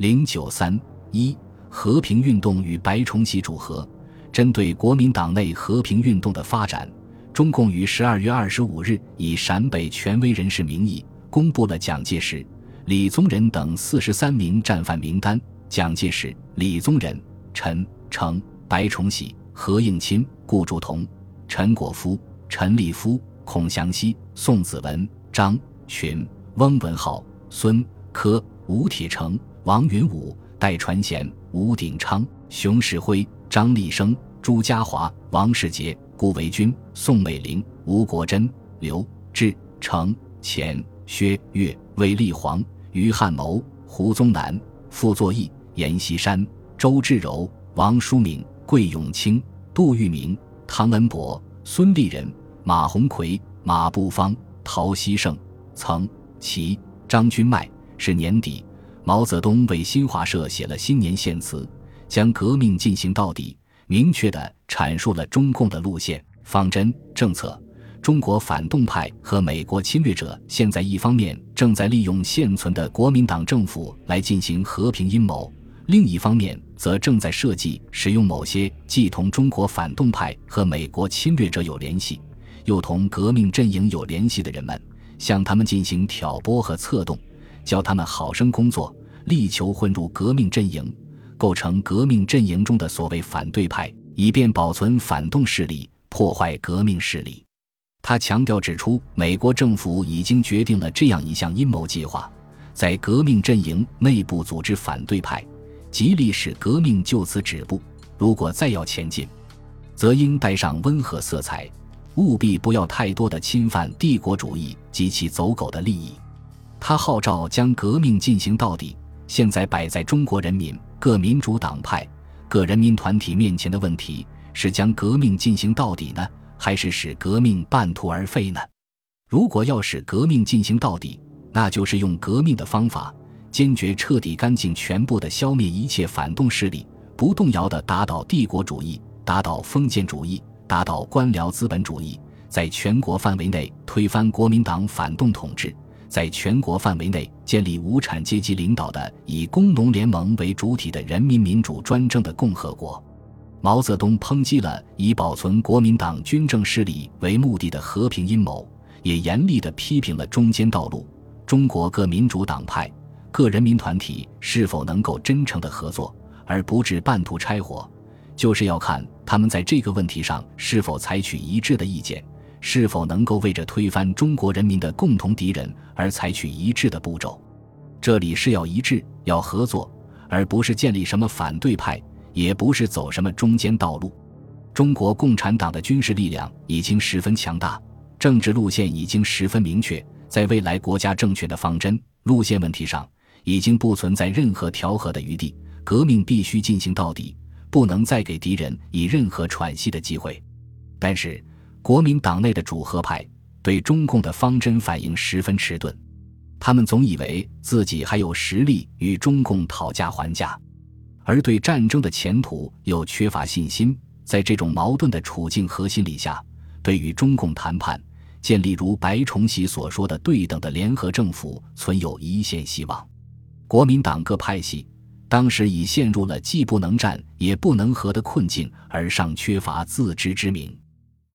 零九三一和平运动与白崇禧主和。针对国民党内和平运动的发展，中共于十二月二十五日以陕北权威人士名义公布了蒋介石、李宗仁等四十三名战犯名单。蒋介石、李宗仁、陈诚、白崇禧、何应钦、顾祝同、陈果夫、陈立夫、孔祥熙、宋子文、张群、翁文灏、孙科、吴铁城、王云武、戴传贤、吴鼎昌、熊式辉、张立生、朱家骅、王世杰、顾维钧、宋美龄、吴国桢、刘志成、钱薛岳、魏立煌、于汉谋、胡宗南、傅作义。阎锡山、周至柔、王叔铭、桂永清、杜聿明、唐恩伯、孙立人、马鸿逵、马步芳、陶希圣、曾其、张君迈。是年底，毛泽东为新华社写了新年献词，将革命进行到底，明确地阐述了中共的路线、方针、政策。中国反动派和美国侵略者现在一方面正在利用现存的国民党政府来进行和平阴谋。另一方面，则正在设计使用某些既同中国反动派和美国侵略者有联系，又同革命阵营有联系的人们，向他们进行挑拨和策动，教他们好生工作，力求混入革命阵营，构成革命阵营中的所谓反对派，以便保存反动势力，破坏革命势力。他强调指出，美国政府已经决定了这样一项阴谋计划，在革命阵营内部组织反对派。极力使革命就此止步。如果再要前进，则应带上温和色彩，务必不要太多的侵犯帝国主义及其走狗的利益。他号召将革命进行到底。现在摆在中国人民各民主党派、各人民团体面前的问题是：将革命进行到底呢，还是使革命半途而废呢？如果要使革命进行到底，那就是用革命的方法。坚决彻底干净全部的消灭一切反动势力，不动摇的打倒帝国主义，打倒封建主义，打倒官僚资本主义，在全国范围内推翻国民党反动统治，在全国范围内建立无产阶级领导的以工农联盟为主体的人民民主专政的共和国。毛泽东抨击了以保存国民党军政势力为目的的和平阴谋，也严厉地批评了中间道路。中国各民主党派。各人民团体是否能够真诚的合作，而不致半途拆伙，就是要看他们在这个问题上是否采取一致的意见，是否能够为着推翻中国人民的共同敌人而采取一致的步骤。这里是要一致，要合作，而不是建立什么反对派，也不是走什么中间道路。中国共产党的军事力量已经十分强大，政治路线已经十分明确，在未来国家政权的方针路线问题上。已经不存在任何调和的余地，革命必须进行到底，不能再给敌人以任何喘息的机会。但是，国民党内的主和派对中共的方针反应十分迟钝，他们总以为自己还有实力与中共讨价还价，而对战争的前途又缺乏信心。在这种矛盾的处境和心理下，对与中共谈判、建立如白崇禧所说的对等的联合政府，存有一线希望。国民党各派系当时已陷入了既不能战也不能和的困境，而尚缺乏自知之明。